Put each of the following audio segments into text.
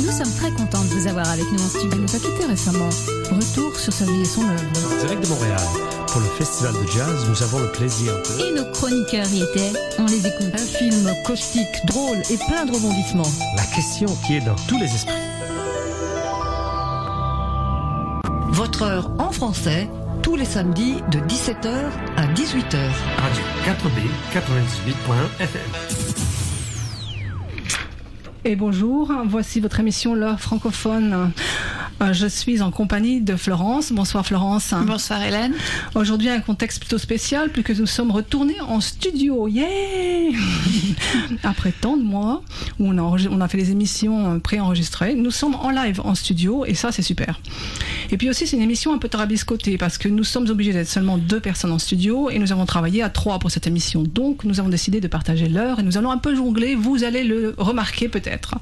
Nous sommes très contents de vous avoir avec nous en studio. Il nous a quittés récemment. Retour sur sa vie et son œuvre. Direct de Montréal, pour le festival de jazz, nous avons le plaisir de... Et nos chroniqueurs y étaient. On les écoute. Un film caustique, drôle et plein de rebondissements. La question qui est dans tous les esprits. Votre heure en français, tous les samedis de 17h à 18h. Radio 4B 98.fm. Et bonjour, voici votre émission L'heure francophone. Euh, Je suis en compagnie de Florence. Bonsoir Florence. Bonsoir Hélène. Aujourd'hui un contexte plutôt spécial puisque nous sommes retournés en studio. Yeah Après tant de mois où on a, on a fait les émissions euh, préenregistrées, nous sommes en live en studio et ça c'est super. Et puis aussi c'est une émission un peu tarabiscotée parce que nous sommes obligés d'être seulement deux personnes en studio et nous avons travaillé à trois pour cette émission. Donc nous avons décidé de partager l'heure et nous allons un peu jongler. Vous allez le remarquer peut-être.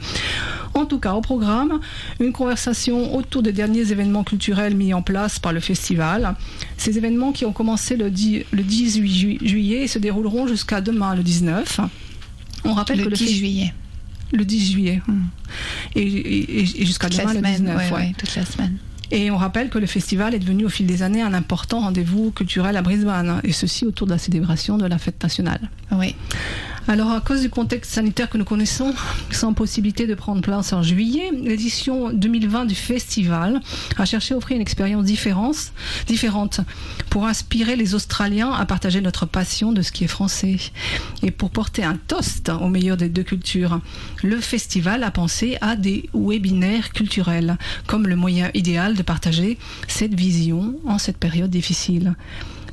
En tout cas, au programme, une conversation autour des derniers événements culturels mis en place par le festival. Ces événements qui ont commencé le 10, le 18 ju- juillet et se dérouleront jusqu'à demain, le 19. On rappelle que Le le 10 festi- juillet. le 10 juillet. Hmm. Et, et- et- et jusqu'à demain, le semaine. 19. ouais, ouais. ouais, toute la semaine. Et on rappelle que le festival est devenu au fil des années un important rendez-vous culturel à Brisbane, et ceci autour de la célébration de la fête nationale. Oui. Alors, à cause du contexte sanitaire que nous connaissons, sans possibilité de prendre place en juillet, l'édition 2020 du festival a cherché à offrir une expérience différente, pour inspirer les Australiens à partager notre passion de ce qui est français. Et pour porter un toast au meilleur des deux cultures, le festival a pensé à des webinaires culturels comme le moyen idéal de partager cette vision en cette période difficile.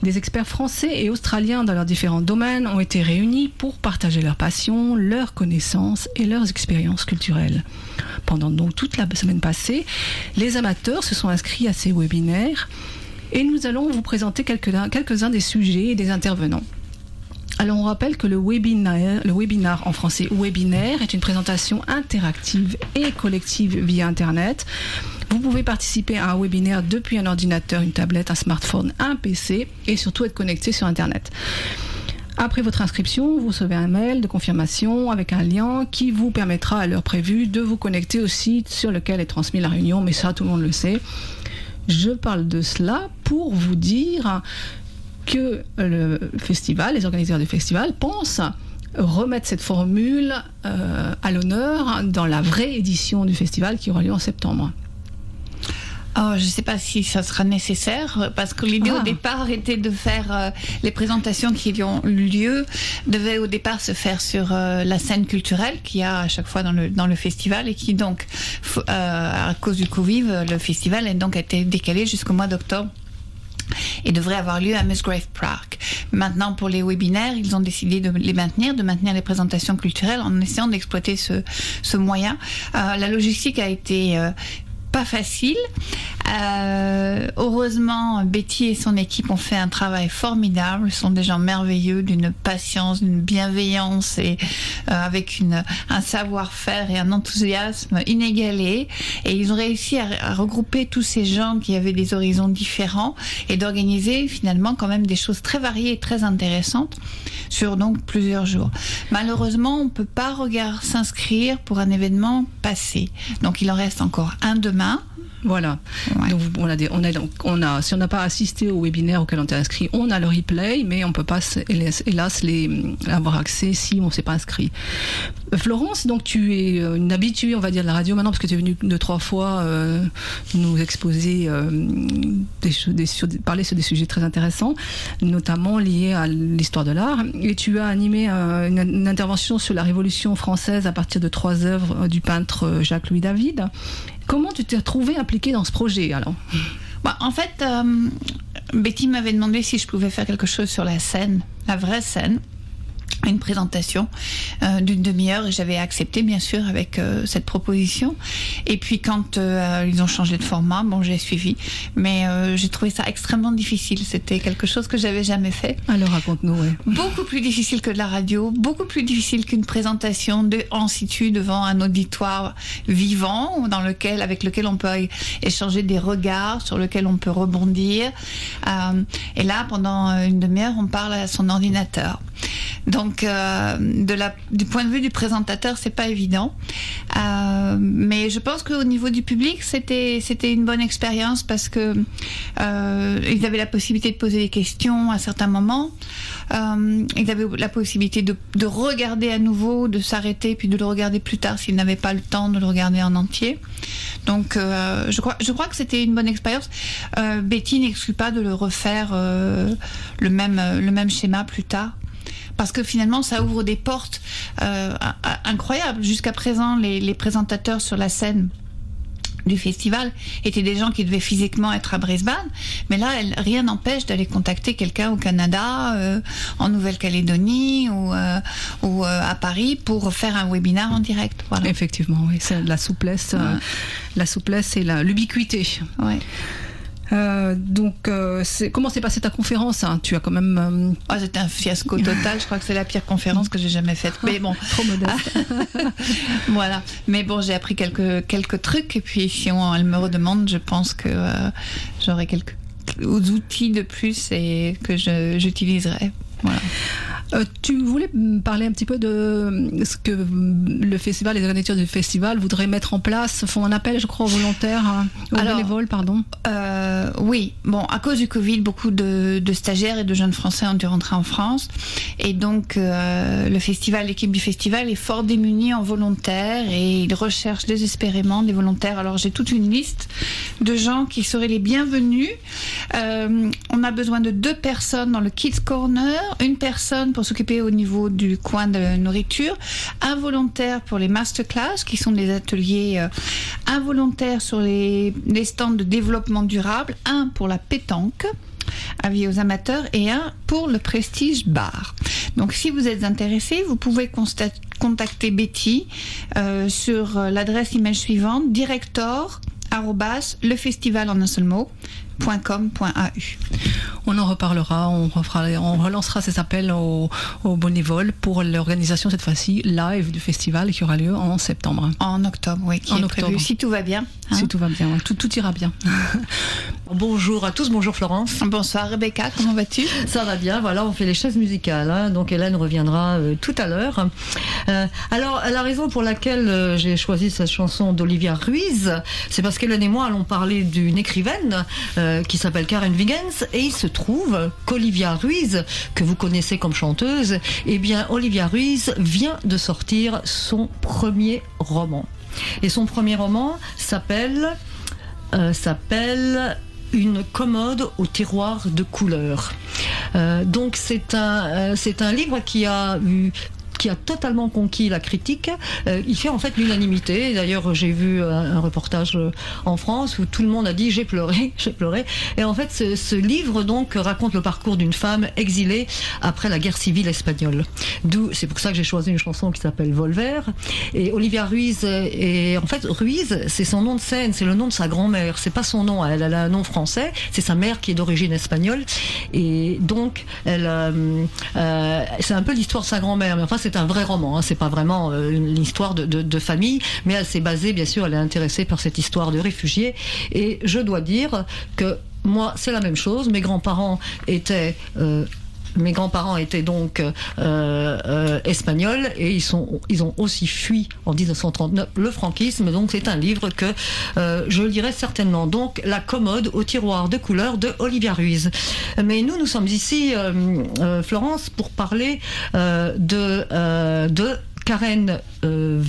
Des experts français et australiens dans leurs différents domaines ont été réunis pour partager leurs passions, leurs connaissances et leurs expériences culturelles. Pendant donc toute la semaine passée, les amateurs se sont inscrits à ces webinaires et nous allons vous présenter quelques-uns des sujets et des intervenants. Alors on rappelle que le webinaire, le webinar en français webinaire est une présentation interactive et collective via Internet. Vous pouvez participer à un webinaire depuis un ordinateur, une tablette, un smartphone, un PC et surtout être connecté sur Internet. Après votre inscription, vous recevez un mail de confirmation avec un lien qui vous permettra à l'heure prévue de vous connecter au site sur lequel est transmise la réunion, mais ça tout le monde le sait. Je parle de cela pour vous dire que le festival, les organisateurs du festival pensent remettre cette formule euh, à l'honneur dans la vraie édition du festival qui aura lieu en septembre. Oh, je ne sais pas si ça sera nécessaire parce que l'idée Ah. au départ était de faire euh, les présentations qui ont eu lieu devaient au départ se faire sur euh, la scène culturelle qu'il y a à chaque fois dans le dans le festival et qui donc euh, à cause du Covid le festival a donc été décalé jusqu'au mois d'octobre et devrait avoir lieu à Musgrave Park. Maintenant, pour les webinaires, ils ont décidé de les maintenir, de maintenir les présentations culturelles en essayant d'exploiter ce, ce moyen. Euh, la logistique a été euh, pas facile. Euh, heureusement, Betty et son équipe ont fait un travail formidable. Ce sont des gens merveilleux, d'une patience, d'une bienveillance et euh, avec une, un savoir-faire et un enthousiasme inégalé. Et ils ont réussi à, regrouper tous ces gens qui avaient des horizons différents et d'organiser finalement quand même des choses très variées et très intéressantes sur donc plusieurs jours. Malheureusement, on peut pas s'inscrire pour un événement passé. Donc il en reste encore un demain. Voilà. Ouais. Donc on a des, on a donc on a si on n'a pas assisté au webinaire auquel on est inscrit, on a le replay, mais on peut pas hélas, les avoir accès si on s'est pas inscrit. Euh, Florence, donc tu es euh, une habituée, on va dire, de la radio maintenant parce que tu es venue deux trois fois euh, nous exposer euh, des, choses- des- sur des- parler sur des sujets très intéressants, notamment liés à l'histoire de l'art. Et tu as animé euh, une, une intervention sur la Révolution française à partir de trois œuvres du peintre euh, Jacques-Louis David. Comment tu t'es retrouvé impliqué dans ce projet alors? Bah, en fait, euh, Betty m'avait demandé si je pouvais faire quelque chose sur la scène, la vraie scène. Une présentation euh, d'une demi-heure et j'avais accepté bien sûr avec euh, cette proposition. Et puis quand euh, ils ont changé de format, bon j'ai suivi, mais j'ai trouvé ça extrêmement difficile. C'était quelque chose que j'avais jamais fait. Alors raconte-nous, ouais. Beaucoup plus difficile que de la radio, beaucoup plus difficile qu'une présentation de en situ devant un auditoire vivant, dans lequel, avec lequel on peut échanger des regards, sur lequel on peut rebondir. Et là, pendant une demi-heure, on parle à son ordinateur. Donc, euh, du point de vue du présentateur, c'est pas évident. Euh, mais je pense qu'au niveau du public, c'était c'était une bonne expérience parce que euh, ils avaient la possibilité de poser des questions à certains moments. Ils avaient la possibilité de, de regarder à nouveau, de s'arrêter puis de le regarder plus tard s'ils n'avaient pas le temps de le regarder en entier. Donc, je crois que c'était une bonne expérience. Betty n'exclut pas de le refaire le même le même schéma plus tard parce que finalement ça ouvre des portes euh, incroyables. Jusqu'à présent, les, les présentateurs sur la scène du festival étaient des gens qui devaient physiquement être à Brisbane, mais là, elle- rien n'empêche d'aller contacter quelqu'un au Canada, euh, en Nouvelle-Calédonie ou, euh, ou euh, à Paris pour faire un webinaire en direct. Voilà. Effectivement, oui, c'est la souplesse, Ouais. la souplesse et l'ubiquité. Ouais. Euh, donc, euh, c'est- comment s'est passée ta conférence hein? Tu as quand même euh, Ah, C'était un fiasco total. Je crois que c'est la pire conférence que j'ai jamais faite. Mais bon, trop modeste. voilà. Mais bon, j'ai appris quelques, quelques trucs. Et puis, si on, elle me redemande, je pense que euh, j'aurai quelques outils de plus et que j'utiliserai. Voilà. Euh, tu voulais parler un petit peu de euh, ce que euh, le festival, les organisateurs du festival voudraient mettre en place, font un appel, je crois, aux volontaires, hein, aux Alors, bénévoles, pardon. Euh, oui, bon, à cause du Covid, beaucoup de, de stagiaires et de jeunes Français ont dû rentrer en France. Et donc, euh, le festival, l'équipe du festival est fort démunie en volontaires et ils recherchent désespérément des volontaires. Alors, j'ai toute une liste de gens qui seraient les bienvenus. On a besoin de deux personnes dans le Kids Corner, une personne pour s'occuper au niveau du coin de nourriture, un volontaire pour les masterclass, qui sont des ateliers, euh, un volontaire sur les, stands de développement durable, un pour la pétanque avis aux amateurs et un pour le Prestige Bar. Donc si vous êtes intéressé, vous pouvez contacter Betty euh, sur euh, l'adresse email suivante director en un seul mot. On en reparlera, on, refera, on relancera ces appels aux, aux bénévoles pour l'organisation cette fois-ci live du festival qui aura lieu en septembre. En octobre, oui, qui En est octobre. prévu, si tout va bien. hein. Si tout va bien, tout, tout ira bien. Bonjour à tous, bonjour Florence. Bonsoir Rebecca, comment vas-tu? Ça va bien, voilà, on fait les chaises musicales. hein, donc Hélène reviendra euh, tout à l'heure. Euh, alors, la raison pour laquelle euh, j'ai choisi cette chanson d'Olivia Ruiz, c'est parce qu'Hélène et moi allons parler d'une écrivaine euh, qui s'appelle Karen Wiggins. Et il se trouve qu'Olivia Ruiz, que vous connaissez comme chanteuse, eh bien, Olivia Ruiz vient de sortir son premier roman. Et son premier roman s'appelle euh, une commode au tiroir de couleurs. Euh, donc c'est un c'est un livre qui a eu qui a totalement conquis la critique. Euh, il fait en fait l'unanimité. D'ailleurs, j'ai vu un, un reportage euh, en France où tout le monde a dit j'ai pleuré, j'ai pleuré. Et en fait, ce, livre donc raconte le parcours d'une femme exilée après la guerre civile espagnole. D'où c'est pour ça que j'ai choisi une chanson qui s'appelle Volver. Et Olivia Ruiz et en fait Ruiz, c'est son nom de scène, c'est le nom de sa grand-mère. C'est pas son nom, elle, a un nom français. C'est sa mère qui est d'origine espagnole. Et donc, elle, euh, euh, c'est un peu l'histoire de sa grand-mère. Mais enfin, c'est un vrai roman. Hein. C'est pas vraiment euh, une histoire de, famille, mais elle s'est basée, bien sûr, elle est intéressée par cette histoire de réfugiés. Et je dois dire que moi, c'est la même chose. Mes grands-parents étaient euh, mes grands-parents étaient donc euh, euh, espagnols et ils sont ils ont aussi fui en 1939 le franquisme. Donc c'est un livre que euh, je lirai certainement. Donc la commode au tiroir de couleur de Olivia Ruiz. Mais nous nous sommes ici euh, euh, Florence pour parler euh, de de Karen euh,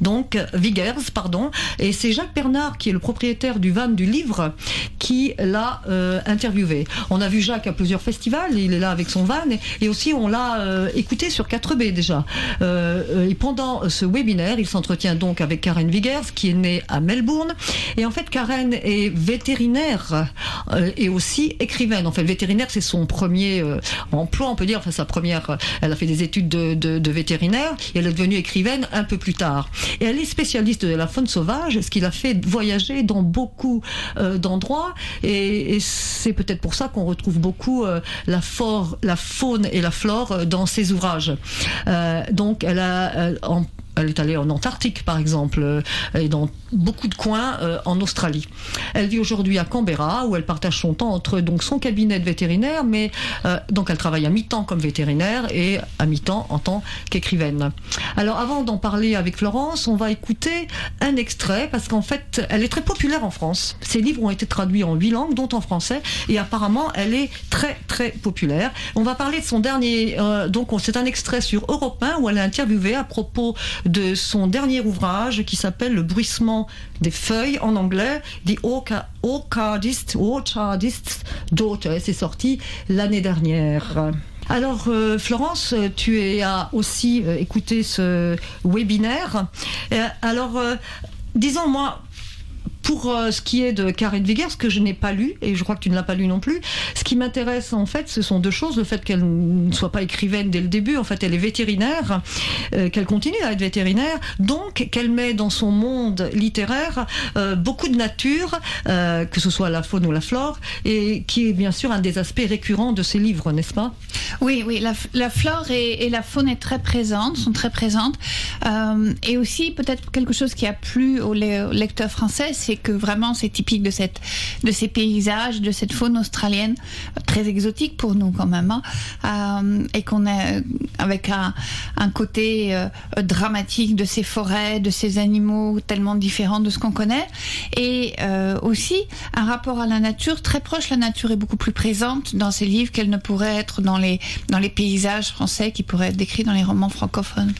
donc Wiggers, pardon, et c'est Jacques Bernard qui est le propriétaire du van du livre qui l'a euh, interviewé. On a vu Jacques à plusieurs festivals, il est là avec son van, et, aussi on l'a euh, écouté sur 4B déjà. Euh, et pendant ce webinaire, il s'entretient donc avec Karen Wiggers qui est née à Melbourne, et en fait Karen est vétérinaire et aussi écrivaine. En fait, vétérinaire c'est son premier emploi, on peut dire, enfin sa première. Elle a fait des études de, de, de vétérinaire et elle est devenue écrivaine un peu plus tard. Elle est spécialiste de la faune sauvage, ce qui l'a fait voyager dans beaucoup euh, d'endroits. Et, c'est peut-être pour ça qu'on retrouve beaucoup euh, la, la faune et la flore euh, dans ses ouvrages. Donc, elle a en elle est allée en Antarctique, par exemple, euh, et dans beaucoup de coins euh, en Australie. Elle vit aujourd'hui à Canberra, où elle partage son temps entre donc son cabinet de vétérinaire, mais euh, donc elle travaille à mi-temps comme vétérinaire et à mi-temps en tant qu'écrivaine. Alors avant d'en parler avec Florence, on va écouter un extrait parce qu'en fait, elle est très populaire en France. Ses livres ont été traduits en huit langues, dont en français, et apparemment, elle est très très populaire. On va parler de son dernier, donc on- c'est un extrait sur Europe 1 où elle est interviewée à propos de son dernier ouvrage qui s'appelle Le bruissement des feuilles en anglais, The Orchardist, Orchardist's Daughter. C'est sorti l'année dernière. Alors euh, Florence, tu as aussi euh, écouté ce webinaire. Euh, alors, disons moi, pour euh, ce qui est de Karen Viger, ce que je n'ai pas lu, et je crois que tu ne l'as pas lu non plus, ce qui m'intéresse en fait, ce sont deux choses. Le fait qu'elle ne soit pas écrivaine dès le début, en fait, elle est vétérinaire, euh, qu'elle continue à être vétérinaire, donc qu'elle met dans son monde littéraire euh, beaucoup de nature, que ce soit la faune ou la flore, et qui est bien sûr un des aspects récurrents de ses livres, n'est-ce pas? Oui, oui, la, flore et, la faune est très présente, sont très présentes. Et aussi, peut-être quelque chose qui a plu aux lecteurs français, c'est que vraiment c'est typique de, cette, de ces paysages, de cette faune australienne, euh, très exotique pour nous quand même, hein, euh, et qu'on est avec un, un côté euh, dramatique de ces forêts, de ces animaux tellement différents de ce qu'on connaît, et euh, aussi un rapport à la nature très proche. La nature est beaucoup plus présente dans ces livres qu'elle ne pourrait être dans les, dans les paysages français qui pourraient être décrits dans les romans francophones.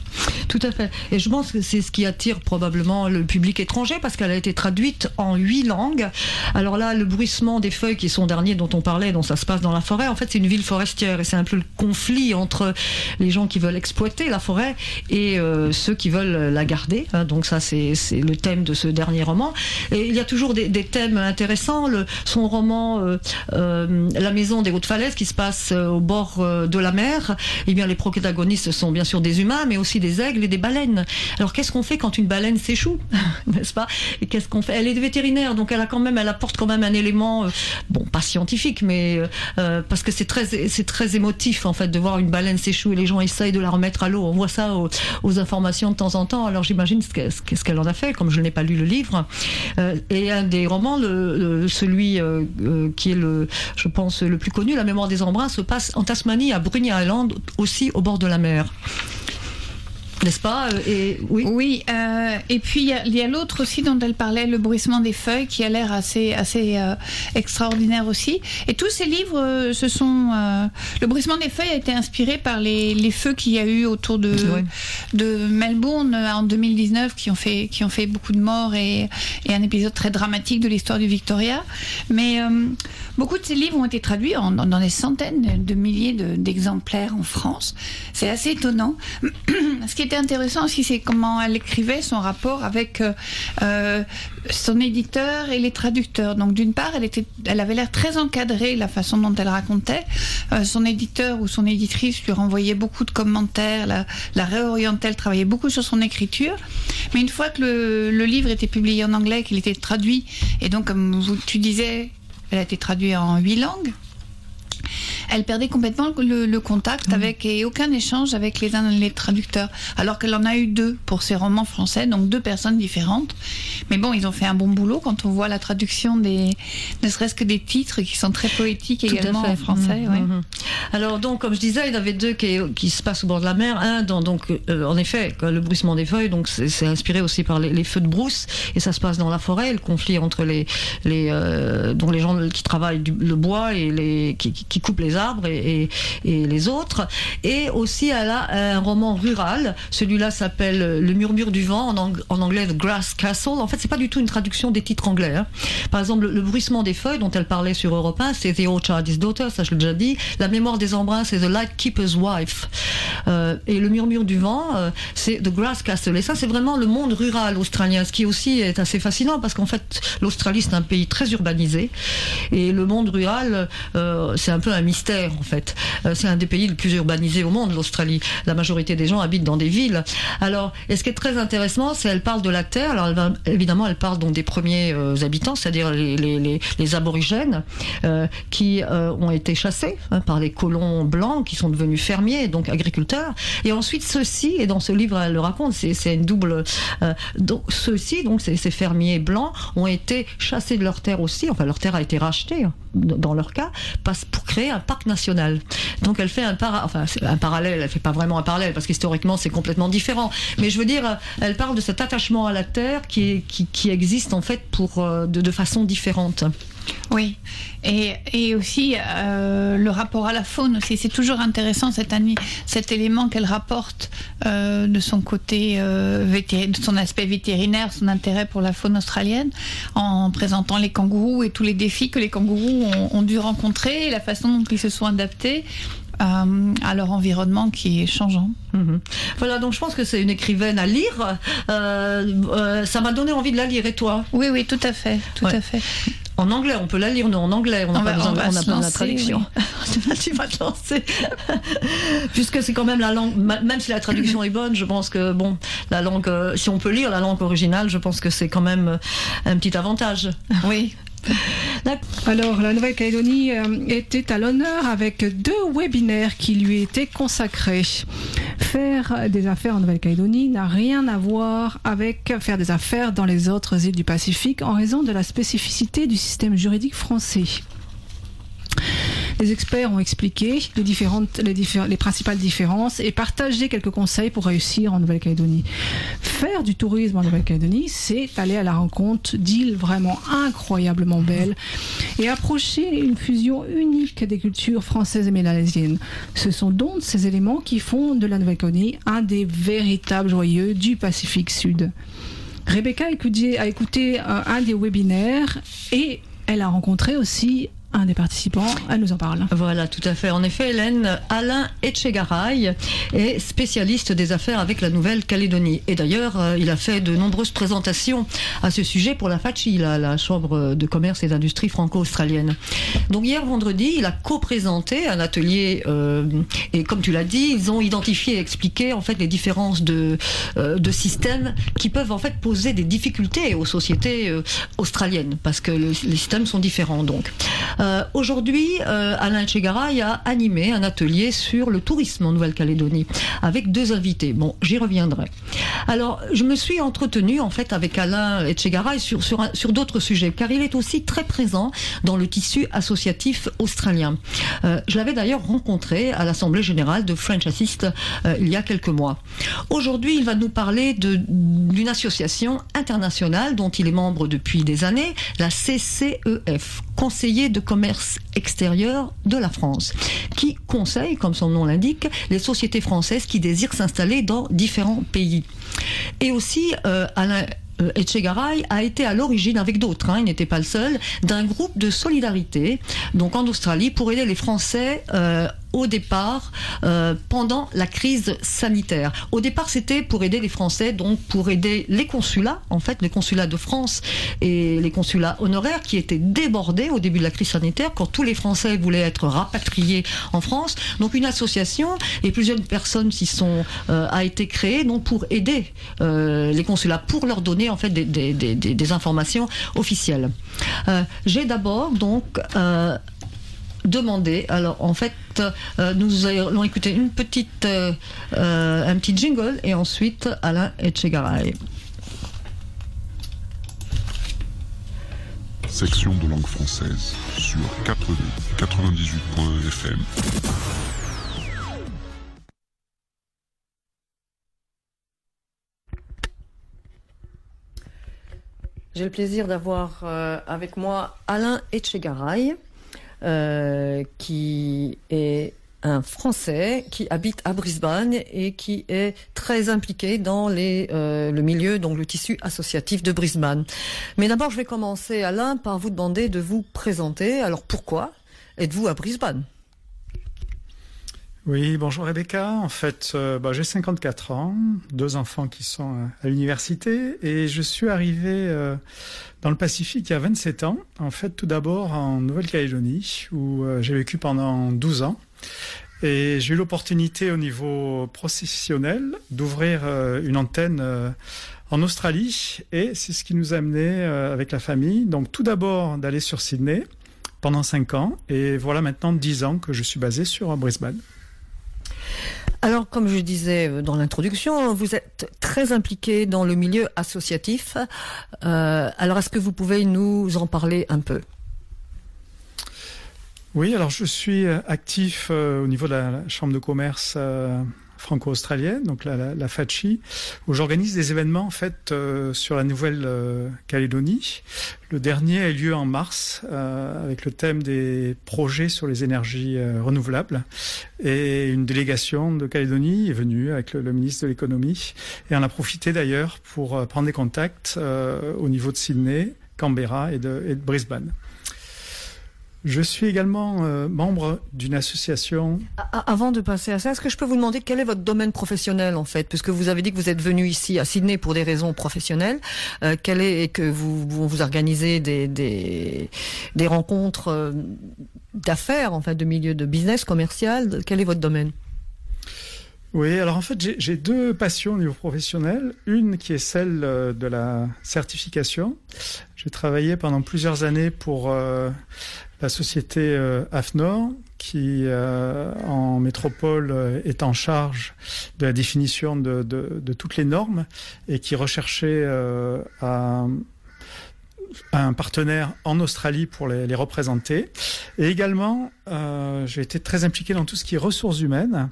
Tout à fait. Et je pense que c'est ce qui attire probablement le public étranger parce qu'elle a été traduite en huit langues. Alors là, le bruissement des feuilles, qui est son dernier dont on parlait, dont ça se passe dans la forêt, en fait, c'est une ville forestière et c'est un peu le conflit entre les gens qui veulent exploiter la forêt et euh, ceux qui veulent la garder. hein. donc ça, c'est le thème de ce dernier roman. Et il y a toujours des, thèmes intéressants. Son roman euh, euh, La maison des hautes falaises, qui se passe au bord de la mer, eh bien les protagonistes sont bien sûr des humains, mais aussi des aigles et des baleines. Alors qu'est-ce qu'on fait quand une baleine s'échoue, n'est-ce pas? Qu'est-ce qu'on fait? Est vétérinaire, donc elle a quand même, elle apporte quand même un élément, euh, bon, pas scientifique, mais euh, euh, parce que c'est très, c'est très émotif en fait de voir une baleine s'échouer. Les gens essayent de la remettre à l'eau. On voit ça aux, informations de temps en temps. Alors j'imagine ce que- ce que- ce qu'elle en a fait, comme je n'ai pas lu le livre. Et un des romans, le, celui qui est le, je pense, le plus connu, La mémoire des embruns, se passe en Tasmanie, à Bruny Island, aussi au bord de la mer. N'est-ce pas Euh, Et oui. Oui, euh, et puis il y a, l'autre aussi dont elle parlait, le bruissement des feuilles, qui a l'air assez, assez euh, extraordinaire aussi. Et tous ces livres, euh, ce sont. le bruissement des feuilles a été inspiré par les, les feux qu'il y a eu autour de, de Melbourne en 2019, qui ont fait, qui ont fait beaucoup de morts et, et un épisode très dramatique de l'histoire du Victoria. Mais beaucoup de ces livres ont été traduits en- dans, dans des centaines de milliers de- d'exemplaires en France. C'est assez étonnant. Ce qui intéressant aussi, c'est comment elle écrivait son rapport avec euh, euh, son éditeur et les traducteurs. Donc d'une part, elle, était, elle avait l'air très encadrée, la façon dont elle racontait. Euh, son éditeur ou son éditrice lui renvoyait beaucoup de commentaires, la, la réorientait, elle travaillait beaucoup sur son écriture. Mais une fois que le, livre était publié en anglais, qu'il était traduit, et donc comme tu disais, elle a été traduite en huit langues. Elle perdait complètement le, le contact avec et aucun échange avec les traducteurs, alors qu'elle en a eu deux pour ses romans français, donc deux personnes différentes. Mais bon, ils ont fait un bon boulot quand on voit la traduction des, ne serait-ce que des titres qui sont très poétiques Tout également en français. Ouais. mhm. Alors donc, comme je disais, il y en avait deux qui, qui se passent au bord de la mer. Un, dans, donc, euh, en effet, le bruissement des feuilles, donc c'est inspiré aussi par les, les feux de brousse, et ça se passe dans la forêt, le conflit entre les, les, euh, dont les gens qui travaillent du, le bois et les qui, qui- qui coupent les arbres et, et, les autres. Et aussi, elle a un roman rural. Celui-là s'appelle Le murmure du vent en, ang- en anglais The Grass Castle. En fait, c'est pas du tout une traduction des titres anglais. hein. Par exemple, le, bruissement des feuilles dont elle parlait sur Europe 1, c'est The Orchard's Daughter, ça je l'ai déjà dit. La mémoire des embruns, c'est The Light Keeper's Wife. Euh, et le murmure du vent, euh, c'est The Grass Castle. Et ça, c'est vraiment le monde rural australien, ce qui aussi est assez fascinant parce qu'en fait, l'Australie, c'est un pays très urbanisé. Et le monde rural, euh, c'est un peu un mystère en fait. Euh, c'est un des pays les plus urbanisés au monde, l'Australie. La majorité des gens habitent dans des villes. Alors, et ce qui est très intéressant, c'est elle parle de la terre. Alors, évidemment, elle parle donc des premiers euh, habitants, c'est-à-dire les, aborigènes euh, qui ont été chassés hein, par les colons blancs qui sont devenus fermiers, donc agriculteurs. Et ensuite, ceux-ci, et dans ce livre, elle le raconte, c'est une double. euh, donc, ceux-ci, donc ces, ces fermiers blancs, ont été chassés de leur terre aussi. Enfin, leur terre a été rachetée hein, dans leur cas, passe pour créer un parc national. Donc, elle fait un, para enfin, un parallèle. Elle fait pas vraiment un parallèle parce qu'historiquement, c'est complètement différent. Mais je veux dire, euh, elle parle de cet attachement à la terre qui, qui, qui existe en fait pour euh, de, de façon différente. Oui, et, et aussi euh, le rapport à la faune aussi. C'est toujours intéressant cet, cet élément qu'elle rapporte euh, de son côté, euh, de son aspect vétérinaire, son intérêt pour la faune australienne, en présentant les kangourous et tous les défis que les kangourous ont, ont dû rencontrer, et la façon dont ils se sont adaptés euh, à leur environnement qui est changeant. Mhm. Voilà, donc je pense que c'est une écrivaine à lire. Euh, euh, ça m'a donné envie de la lire. Et toi? Oui, oui, tout à fait, tout Ouais. à fait. En anglais, on peut la lire, nous, en anglais. On n'a pas besoin on pas la traduction. tu vas te lancer. Puisque c'est quand même la langue, même si la traduction est bonne, je pense que, bon, la langue, euh, si on peut lire la langue originale, je pense que c'est quand même euh, un petit avantage. Oui. Alors, la Nouvelle-Calédonie euh, était à l'honneur avec deux webinaires qui lui étaient consacrés. Faire des affaires en Nouvelle-Calédonie n'a rien à voir avec faire des affaires dans les autres îles du Pacifique en raison de la spécificité du système juridique français. Les experts ont expliqué les, principales différences et partagé quelques conseils pour réussir en Nouvelle-Calédonie. Faire du tourisme en Nouvelle-Calédonie, c'est aller à la rencontre d'îles vraiment incroyablement belles et approcher une fusion unique des cultures françaises et mélanésiennes. Ce sont donc ces éléments qui font de la Nouvelle-Calédonie un des véritables joyeux du Pacifique Sud. Rebecca a écouté, a écouté euh, un des webinaires et elle a rencontré aussi un des participants. Elle nous en parle. Voilà, tout à fait. En effet, Hélène, Alain Etchegaray est spécialiste des affaires avec la Nouvelle-Calédonie. Et d'ailleurs, euh, il a fait de nombreuses présentations à ce sujet pour la FACHI, la, Chambre de commerce et d'industrie franco-australienne. Donc hier vendredi, il a co-présenté un atelier euh, et comme tu l'as dit, ils ont identifié et expliqué en fait les différences de, euh, de systèmes qui peuvent en fait poser des difficultés aux sociétés euh, australiennes parce que le- les systèmes sont différents donc. Euh, Aujourd'hui, euh, Alain Chegaray a animé un atelier sur le tourisme en Nouvelle-Calédonie avec deux invités. Bon, j'y reviendrai. Alors, je me suis entretenue en fait avec Alain Etchegaray sur, sur, sur d'autres sujets, car il est aussi très présent dans le tissu associatif australien. Euh, je l'avais d'ailleurs rencontré à l'Assemblée générale de French Assist il y a quelques mois. Aujourd'hui, il va nous parler d'une association internationale dont il est membre depuis des années, la CCEF, Conseiller de commerce extérieur de la France, qui conseille, comme son nom l'indique, les sociétés françaises qui désirent s'installer dans différents pays. Et aussi, euh, Alain euh, Etchegaray a été à l'origine, avec d'autres, hein, il n'était pas le seul, d'un groupe de solidarité, donc en Australie, pour aider les Français euh, au départ, euh, pendant la crise sanitaire. Au départ, c'était pour aider les Français, donc pour aider les consulats, en fait, les consulats de France et les consulats honoraires qui étaient débordés au début de la crise sanitaire, quand tous les Français voulaient être rapatriés en France. Donc une association et plusieurs personnes s'y sont euh, a été créée, donc pour aider euh, les consulats, pour leur donner en fait des, des, des, des- informations officielles. Euh, J'ai d'abord donc euh, demandé. Alors en fait, euh, nous allons écouter une petite, euh, un petit jingle et ensuite Alain Etchegaray. Section de langue française sur 4D 98.fm. J'ai le plaisir d'avoir euh, avec moi Alain Etchegaray, euh, qui est un Français qui habite à Brisbane et qui est très impliqué dans les, euh, le milieu, donc le tissu associatif de Brisbane. Mais d'abord, je vais commencer, Alain, par vous demander de vous présenter. Alors pourquoi êtes-vous à Brisbane? Oui, bonjour Rebecca. En fait, euh, bah, j'ai 54 ans, deux enfants qui sont à l'université et je suis arrivé euh, dans le Pacifique il y a 27 ans. En fait, tout d'abord en Nouvelle-Calédonie où euh, j'ai vécu pendant 12 ans. Et j'ai eu l'opportunité au niveau professionnel d'ouvrir une antenne en Australie et c'est ce qui nous a amené avec la famille. Donc tout d'abord d'aller sur Sydney pendant 5 ans et voilà maintenant 10 ans que je suis basé sur Brisbane. Alors, comme je disais euh, dans l'introduction, vous êtes très impliqué dans le milieu associatif. Euh, alors, est-ce que vous pouvez nous en parler un peu? Oui, alors je suis euh, actif au niveau de la, Chambre de commerce franco-australienne, donc la, la, la FACHI, où j'organise des événements en fait euh, sur la Nouvelle-Calédonie. Le dernier a eu lieu en mars euh, avec le thème des projets sur les énergies euh, renouvelables. Et une délégation de Calédonie est venue avec le, ministre de l'économie. Et on a profité d'ailleurs pour euh, prendre des contacts euh, au niveau de Sydney, Canberra et de, et de Brisbane. Je suis également euh, membre d'une association. Avant de passer à ça, est-ce que je peux vous demander quel est votre domaine professionnel en fait? Puisque vous avez dit que vous êtes venu ici à Sydney pour des raisons professionnelles, euh, quel est et que vous vous, vous organisez des, des, des rencontres euh, d'affaires en fait, de milieu de business commercial. Quel est votre domaine? Oui, alors en fait, j'ai- deux passions au niveau professionnel. Une qui est celle euh, de la certification. J'ai travaillé pendant plusieurs années pour euh, la société euh, AFNOR, qui euh, en métropole euh, est en charge de la définition de, de- de toutes les normes et qui recherchait euh, à un partenaire en Australie pour les, représenter. Et également, euh, j'ai été très impliqué dans tout ce qui est ressources humaines.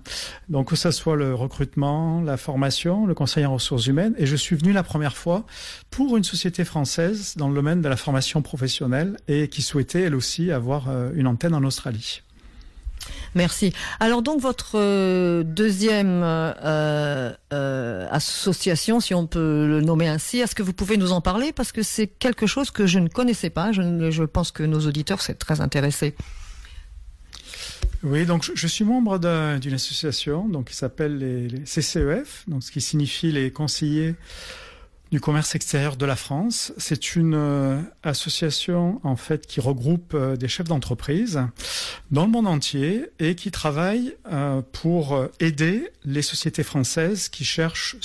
Donc que ce soit le recrutement, la formation, le conseil en ressources humaines. Et je suis venu la première fois pour une société française dans le domaine de la formation professionnelle et qui souhaitait elle aussi avoir euh, une antenne en Australie. Merci. Alors donc votre euh, deuxième euh, euh, association, si on peut le nommer ainsi, est-ce que vous pouvez nous en parler? Parce que c'est quelque chose que je ne connaissais pas. Je, pense que nos auditeurs seraient très intéressés. Oui, donc je, suis membre d'un- d'une association donc qui s'appelle les, les CCEF, donc ce qui signifie les conseillers du commerce extérieur de la France. C'est une euh, association en fait qui regroupe euh, des chefs d'entreprise dans le monde entier et qui travaille euh, pour aider les sociétés françaises qui cherchent